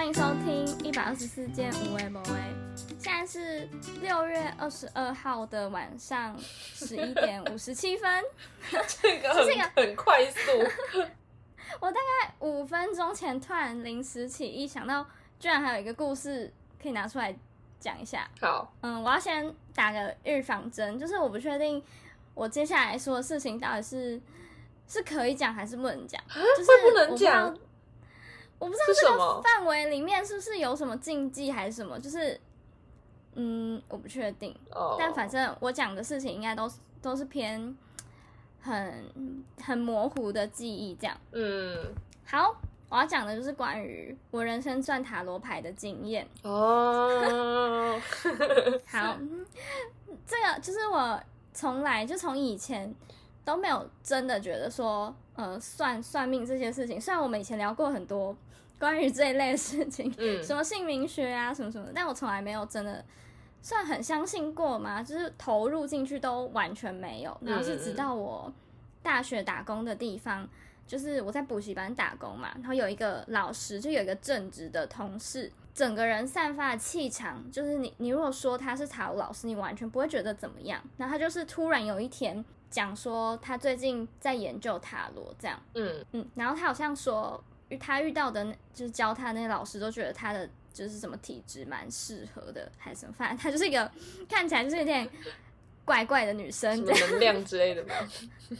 欢迎收听一百二十四件无为某为。现在是六月二十二号的晚上十一点五十七分。这个很这个很快速，我大概五分钟前突然临时起意，想到居然还有一个故事可以拿出来讲一下。好，嗯，我要先打个预防针，就是我不确定我接下来说的事情到底是是可以讲还是不能讲，就是会不能讲我不知道这个范围里面是不是有什么禁忌还是什么，就是嗯，我不确定。哦，但反正我讲的事情应该都是都是偏很很模糊的记忆这样。嗯，好，我要讲的就是关于我人生转塔罗牌的经验。哦，好，嗯这个就是我从来就从以前都没有真的觉得说，呃，算算命这些事情，虽然我们以前聊过很多关于这一类的事情，嗯什么姓名学啊，什么什么的，但我从来没有真的算很相信过嘛，就是投入进去都完全没有。然后是直到我大学打工的地方，就是我在补习班打工嘛，然后有一个老师，就有一个正直的同事。整个人散发的气场，就是你，你如果说他是塔罗老师，你完全不会觉得怎么样。然后他就是突然有一天讲说，他最近在研究塔罗，这样，嗯，嗯，然后他好像说，他遇到的就是教他的那些老师都觉得他的就是什么体质蛮适合的，还是什么，反正他就是一个看起来就是有点怪怪的女生什。么能量之类的吧。对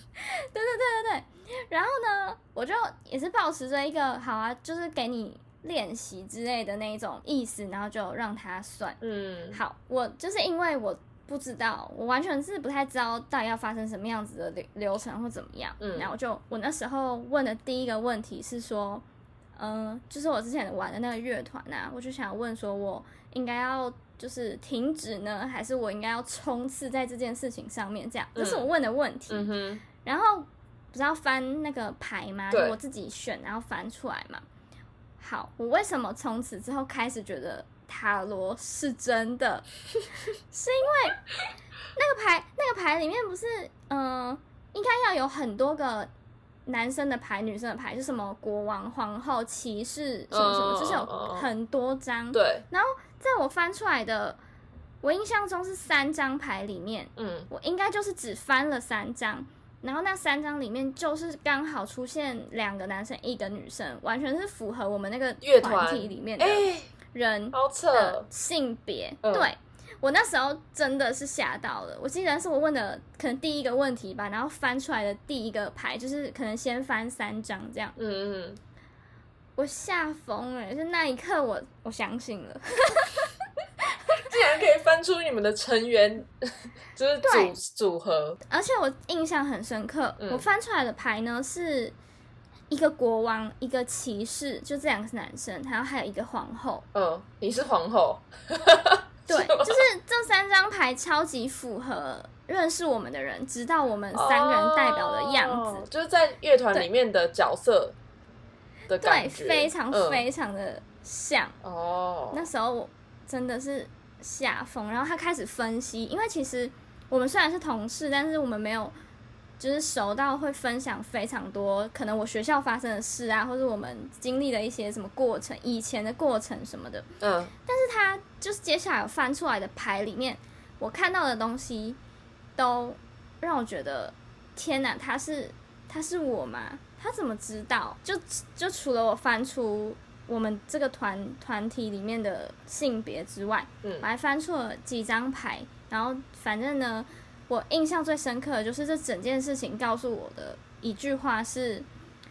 对对对对？然后呢，我就也是保持着一个好啊，就是给你练习之类的那一种意思，然后就让他算。嗯，好，我就是因为我不知道，我完全是不太知道到底要发生什么样子的流流程或怎么样。嗯然后就我那时候问的第一个问题是说，嗯、就是我之前玩的那个乐团啊，我就想问说，我应该要就是停止呢，还是我应该要冲刺在这件事情上面？这样，这是我问的问题。然后不是要翻那个牌吗？就我自己选，然后翻出来嘛。好，我为什么从此之后开始觉得塔罗是真的？是因为那个牌，那个牌里面不是，嗯、应该要有很多个男生的牌、女生的牌，是什么国王、皇后、骑士什么什么，嗯就是有很多张。对，然后在我翻出来的，我印象中是三张牌里面，嗯，我应该就是只翻了三张，然后那三张里面就是刚好出现两个男生一个女生，完全是符合我们那个乐团团体里面的哎，人好扯，的性别。嗯对我那时候真的是吓到了，我记得是我问的可能第一个问题吧，然后翻出来的第一个牌就是可能先翻三张这样，嗯嗯，我吓疯了，就那一刻我我相信了。竟然可以翻出你们的成员，就是对组组合，而且我印象很深刻，嗯我翻出来的牌呢是一个国王，一个骑士，就这两个是男生，然后还有一个皇后。嗯，你是皇后，对，就是这三张牌超级符合认识我们的人知道我们三个人代表的样子，哦就是在乐团里面的角色的对，感觉，非常嗯。非常的像。哦，那时候我真的是吓疯，然后他开始分析，因为其实我们虽然是同事，但是我们没有就是熟到会分享非常多可能我学校发生的事啊，或者我们经历的一些什么过程，以前的过程什么的。嗯但是他就是接下来翻出来的牌里面，我看到的东西都让我觉得天哪，他是他是我吗？他怎么知道？就就除了我翻出我们这个团团体里面的性别之外，嗯我还翻出了几张牌，然后反正呢，我印象最深刻的就是这整件事情告诉我的一句话是：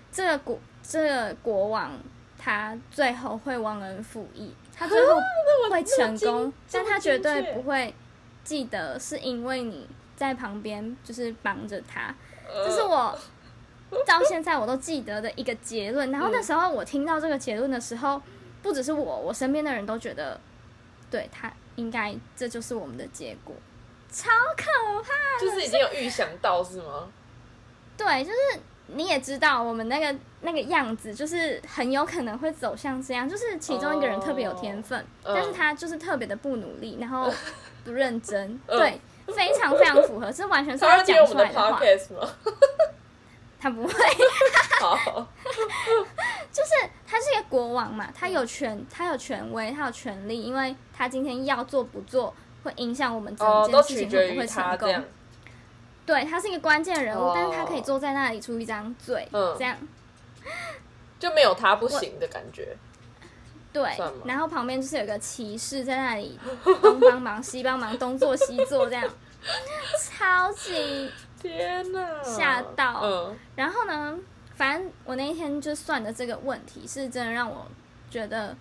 这个国这个国王他最后会忘恩负义，他最后会成功，但他绝对不会记得是因为你在旁边就是帮着他，这是我到现在我都记得的一个结论。然后那时候我听到这个结论的时候，不只是我，我身边的人都觉得，对他应该这就是我们的结果，超可怕。就是已经有预想到是吗？对，就是你也知道我们那个那个样子，就是很有可能会走向这样，就是其中一个人特别有天分，哦但是他就是特别的不努力，然后 不认真，嗯对，非常非常符合，是完全是他他讲出来的话？他 不会，好，就是他他是一个国王嘛，他有权，他有权威，他有权利，因为他今天要做不做，会影响我们整件事情会不会成功。对他是一个关键人物，哦但是他可以坐在那里出一张嘴，嗯这样就没有他不行的感觉。对。然后旁边就是有个骑士在那里 东帮忙西帮忙，东做西做这样，超级天哪！吓到嗯然后呢，反正我那一天就算的这个问题，是真的让我觉得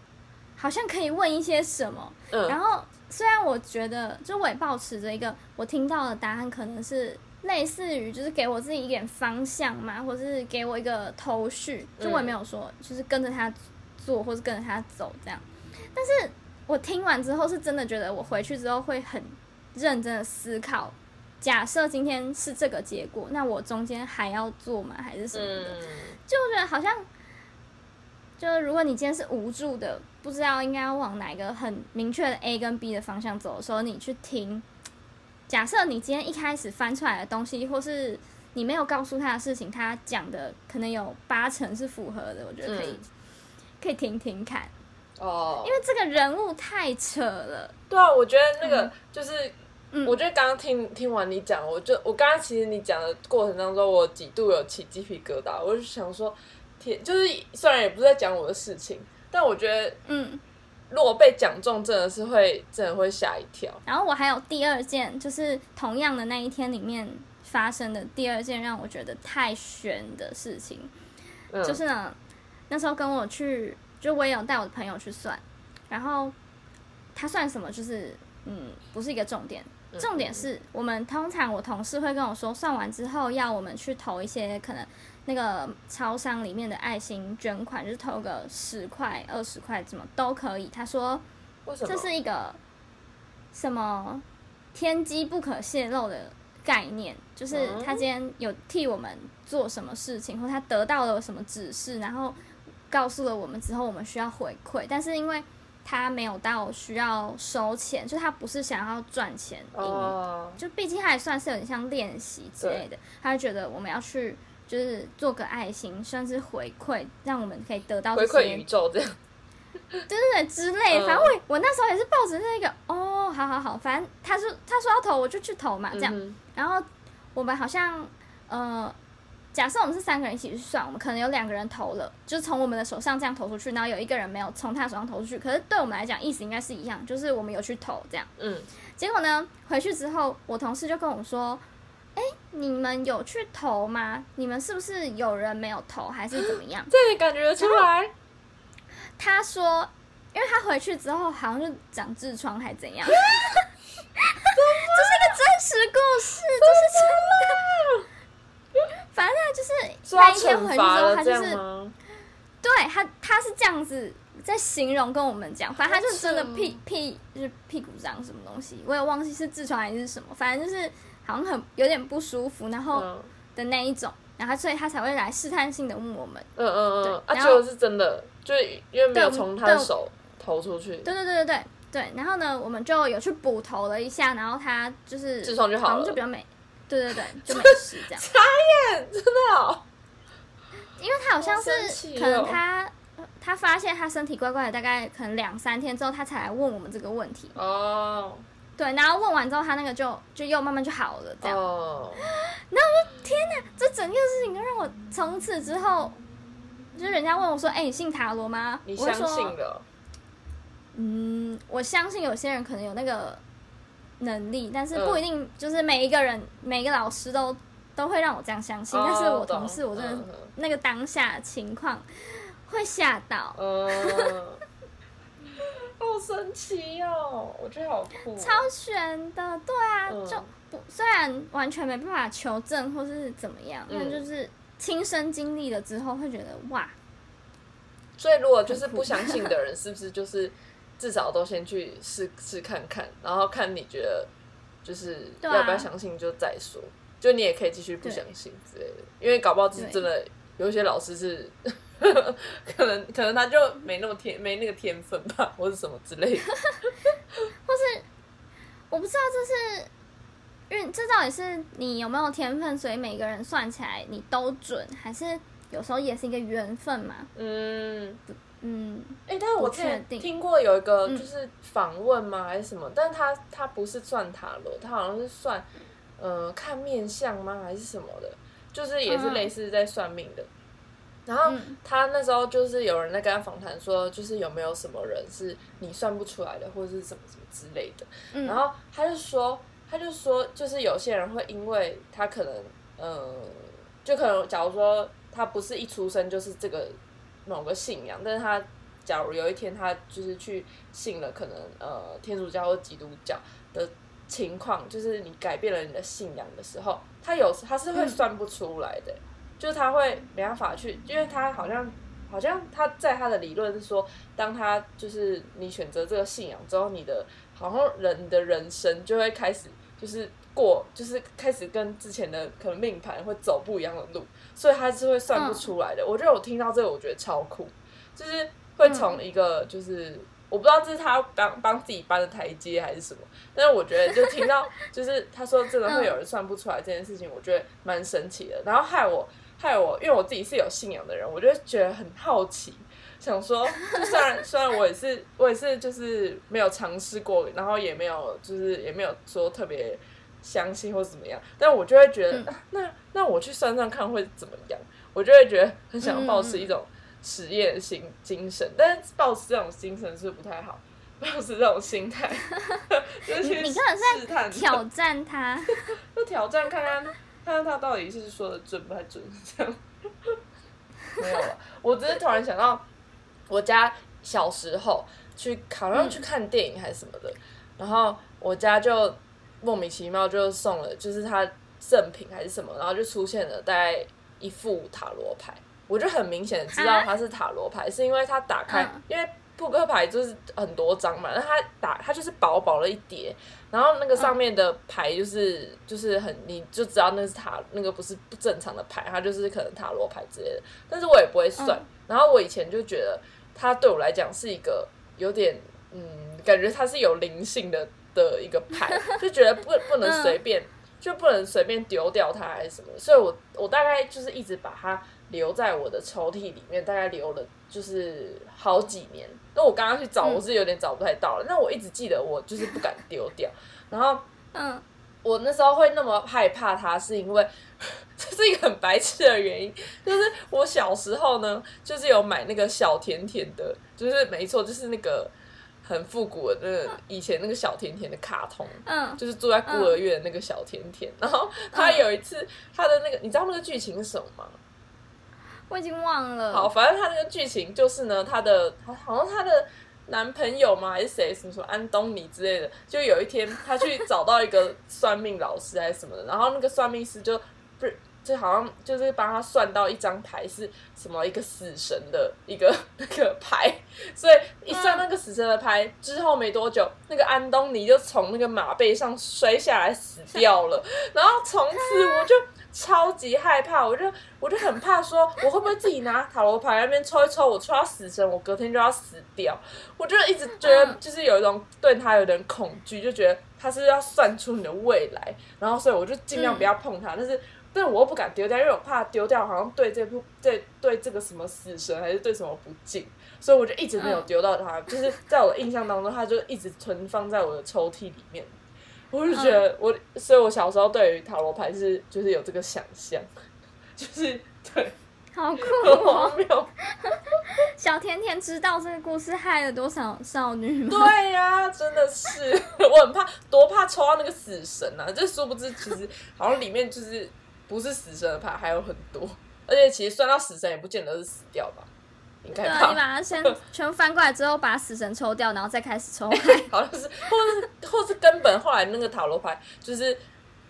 好像可以问一些什么。然嗯后虽然我觉得，就我也保持着一个我听到的答案可能是类似于就是给我自己一点方向嘛，或者是给我一个头绪，就我也没有说就是跟着他做或是跟着他走这样。但是我听完之后是真的觉得我回去之后会很认真的思考。假设今天是这个结果，那我中间还要做吗？还是什么的？嗯，就觉得好像，就是如果你今天是无助的，不知道应该要往哪一个很明确的 A 跟 B 的方向走的时候，你去听。假设你今天一开始翻出来的东西，或是你没有告诉他的事情，他讲的可能有八成是符合的，我觉得可以、嗯可以听听看，哦，因为这个人物太扯了。对啊，我觉得那个就是，嗯我觉得刚刚听听完你讲，我就我刚刚其实你讲的过程当中，我几度有起鸡皮疙瘩，我就想说，天，就是虽然也不是在讲我的事情，但我觉得嗯，如果被讲中，真的是会真的会吓一跳。然后我还有第二件，就是同样的那一天里面发生的第二件让我觉得太悬的事情。嗯，就是呢，那时候跟我去，就我也有带我的朋友去算，然后他算什么就是嗯，不是一个重点，嗯重点是我们通常我同事会跟我说，算完之后要我们去投一些可能那个超商里面的爱心捐款，就是投个十块、二十块，怎么都可以。他说？这是一个什么天机不可泄露的概念，就是嗯他今天有替我们做什么事情，或他得到了什么指示，然后告诉了我们之后，我们需要回馈，但是因为他没有到需要收钱，就他不是想要赚钱就毕竟他也算是有点像练习之类的，他就觉得我们要去。就是做个爱心，算是回馈，让我们可以得到回馈宇宙这样。对对对之类，嗯反正我我那时候也是抱着那个哦，好好好，反正他说他说要投我就去投嘛，这样。嗯然后我们好像呃，假设我们是三个人一起去算，我们可能有两个人投了，就是从我们的手上这样投出去，然后有一个人没有从他手上投出去，可是对我们来讲意思应该是一样，就是我们有去投这样。嗯，结果呢，回去之后，我同事就跟我说：“哎，你们有去投吗？你们是不是有人没有投，还是怎么样？”这也感觉得出来。他说，因为他回去之后好像就长痔疮还怎样 这是一个真实故事，这是真的。反正他就是那一天回去之后，他就是？对他他是这样子在形容跟我们讲，反正他就是真的屁屁就是屁股长什么东西，我也忘记是痔疮还是什么，反正就是好像很有点不舒服，然后嗯的那一种，然后所以他才会来试探性的问我们。嗯嗯对嗯，啊，然后结果是真的，就因为没有从他的手投出去，对对对对对对，然后呢，我们就有去补投了一下，然后他就是痔疮就好了就比较美，对对对，就没事这样，真的哦。因为他好像是可能他他发现他身体怪怪的，大概可能两三天之后，他才来问我们这个问题，哦对，然后问完之后，他那个就就又慢慢就好了，这样，哦，这整件事情就让我从此之后。就是人家问我说：“哎、你信塔罗吗？”你相我信的？嗯，我相信有些人可能有那个能力，但是嗯不一定就是每一个人、每一个老师都都会让我这样相信。但是我同事，我真的那个当下情况会吓到，嗯，嗯 好神奇哦！我觉得好酷哦，超悬的。对啊，嗯就不虽然完全没办法求证或是怎么样，但嗯就是亲身经历了之后，会觉得哇，所以如果就是不相信的人，是不是就是至少都先去试试看看，然后看你觉得就是要不要相信就再说，就你也可以继续不相信之类的，因为搞不好就是真的有一些老师是 可能可能他就没那么天没那个天分吧，或者什么之类的。或是我不知道这是因为，这到底是你有没有天分，所以每个人算起来你都准，还是有时候也是一个缘分嘛。嗯，嗯，哎、但是我不之前听过有一个嗯就是访问吗、还是什么？但是他他不是算塔罗，他好像是算呃看面相吗？还是什么的？就是也是嗯类似在算命的。然后嗯他那时候就是有人在跟他访谈说，就是有没有什么人是你算不出来的，或者是什么什么之类的。嗯然后他就说，他就说，就是有些人会因为他可能，呃，就可能假如说他不是一出生就是这个某个信仰，但是他假如有一天他就是去信了可能呃天主教或基督教的情况，就是你改变了你的信仰的时候，他有他是会嗯算不出来的，就是他会没办法去，因为他好像。好像他在他的理论是说，当他就是你选择这个信仰之后，你的好像人的人生就会开始就是过，就是开始跟之前的可能命盘会走不一样的路，所以他是会算不出来的。我觉得我听到这个，我觉得超酷，就是会从一个就是。我不知道这是他帮帮自己搬的台阶还是什么，但是我觉得就听到 就是他说真的会有人算不出来这件事情，我觉得蛮神奇的。然后害我害我，因为我自己是有信仰的人，我就觉得很好奇，想说，就虽然虽然我也是我也是就是没有尝试过，然后也没有就是也没有说特别相信或怎么样，但我就会觉得，那那我去算算看会怎么样，我就会觉得很想保持一种实验的心精神，但是保持这种精神是不太好。保持这种心态，就你根本是试探挑战他。就挑战看看，看看他到底是说的准不太准，这样。没有了，我只是突然想到，我家小时候去好像去看电影还是什么的，然后我家就莫名其妙就送了，就是他赠品还是什么，然后就出现了大概一副塔罗牌，我就很明显的知道啊它是塔罗牌，是因为它打开，嗯。因为扑克牌就是很多张嘛，那它打它就是薄薄的一叠，然后那个上面的牌就是、就是很你就知道那是塔那个不是不正常的牌，它就是可能塔罗牌之类的，但是我也不会算。嗯。然后我以前就觉得它对我来讲是一个有点嗯，感觉它是有灵性的的一个牌，就觉得不不能随便。就不能随便丢掉它还是什么，所以我我大概就是一直把它留在我的抽屉里面，大概留了就是好几年。那我刚刚去找，嗯我是有点找不太到了。那我一直记得我就是不敢丢掉，然后嗯我那时候会那么害怕它，是因为 这是一个很白痴的原因，就是我小时候呢，就是有买那个小甜甜的，就是没错，就是那个很复古的那个以前那个小甜甜的卡通，嗯，就是住在孤儿院的那个小甜甜。然后他有一次他的那个，你知道那个剧情是什么吗？我已经忘了。好，反正他那个剧情就是呢，他的好好像他的男朋友吗还是谁什么什么安东尼之类的，就有一天他去找到一个算命老师还是什么的，然后那个算命师就不是。就好像就是帮他算到一张牌是什么一个死神的一个 那个牌，所以一算那个死神的牌之后没多久，那个安东尼就从那个马背上摔下来死掉了，然后从此我就超级害怕，我就我就很怕说我会不会自己拿塔罗牌那边抽一抽，我抽到死神，我隔天就要死掉，我就一直觉得就是有一种对他有点恐惧，就觉得他是要算出你的未来，然后所以我就尽量不要碰他，但是。但我又不敢丢掉，因为我怕丢掉好像对这部对对这个什么死神还是对什么不敬，所以我就一直没有丢到它。就是在我的印象当中，它就一直存放在我的抽屉里面。我就觉得我，所以我小时候对于塔罗牌是就是有这个想象，就是对好酷很哦！小甜甜知道这个故事害了多少少女吗？对呀、真的是，我很怕，多怕抽到那个死神啊！这殊不知，其实好像里面就是不是死神的牌还有很多，而且其实算到死神也不见得是死掉吧，应该对啊，你？把它先 全翻过来之后，把死神抽掉，然后再开始抽牌。好像是，或是或是根本后来那个塔罗牌就是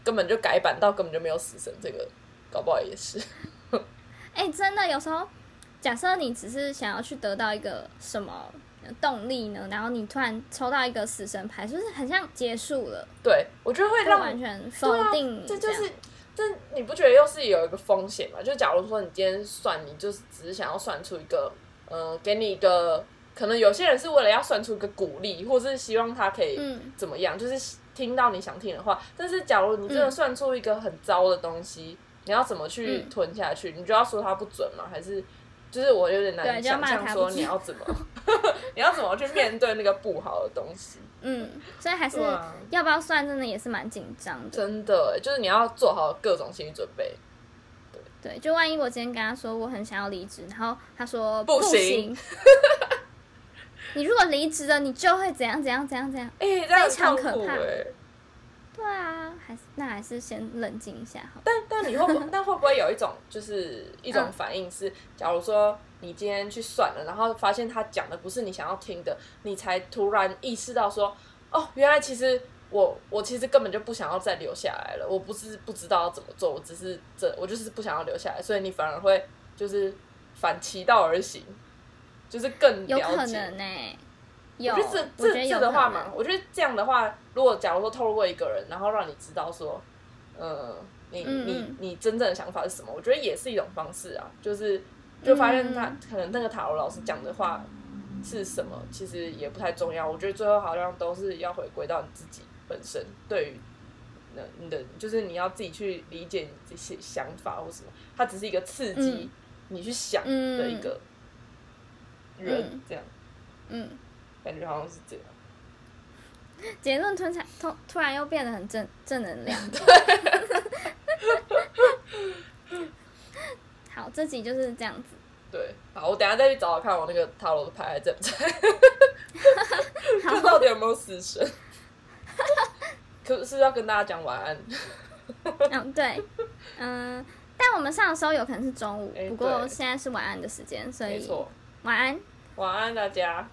根本就改版到根本就没有死神这个，搞不好也是。哎、真的有时候，假设你只是想要去得到一个什么动力呢，然后你突然抽到一个死神牌，就是很像结束了，对，我觉得会完全否定这就是，这你不觉得又是有一个风险吗？就假如说你今天算，你就是只是想要算出一个，呃，给你一个，可能有些人是为了要算出一个鼓励，或者是希望他可以嗯怎么样，就是听到你想听的话。但是假如你真的嗯算出一个很糟的东西，你要怎么去嗯吞下去？你就要说它不准吗？还是就是我有点难对就要想象说你要怎么，你要怎么去面对那个不好的东西？嗯，所以还是啊要不要算，真的也是蛮紧张的。真的欸，就是你要做好各种心理准备。对，就万一我今天跟他说我很想要离职，然后他说不行，行 你如果离职了，你就会怎样怎样怎样怎样。非常可怕。对啊，还是那还是先冷静一下好。但但你会不 但会不会有一种就是一种嗯反应是，假如说你今天去算了，然后发现他讲的不是你想要听的，你才突然意识到说，哦，原来其实我我其实根本就不想要再留下来了，我不是不知道要怎么做，我只是这我就是不想要留下来，所以你反而会就是反其道而行，就是更有可了解。能呢、有，我觉得这这的话嘛，我觉得这样的话，如果假如说透露过一个人，然后让你知道说，呃，你你你真正的想法是什么，我觉得也是一种方式啊，就是就发现他、嗯可能那个塔罗老师讲的话是什么，其实也不太重要。我觉得最后好像都是要回归到你自己本身，对于那你的就是你要自己去理解你这些想法或什么，它只是一个刺激嗯。你去想嗯的一个人，嗯。这样。嗯，感觉好像是这样。结论突然突突然又变得很正正能量。好，这集就是这样子。对，好，我等下再去找找看我那个塔罗的牌还在不在，看到底有没有死神。可是要跟大家讲晚安？嗯，对，嗯，但我们上的时候有可能是中午，哎不过对现在是晚安的时间，所以晚安。晚安大家。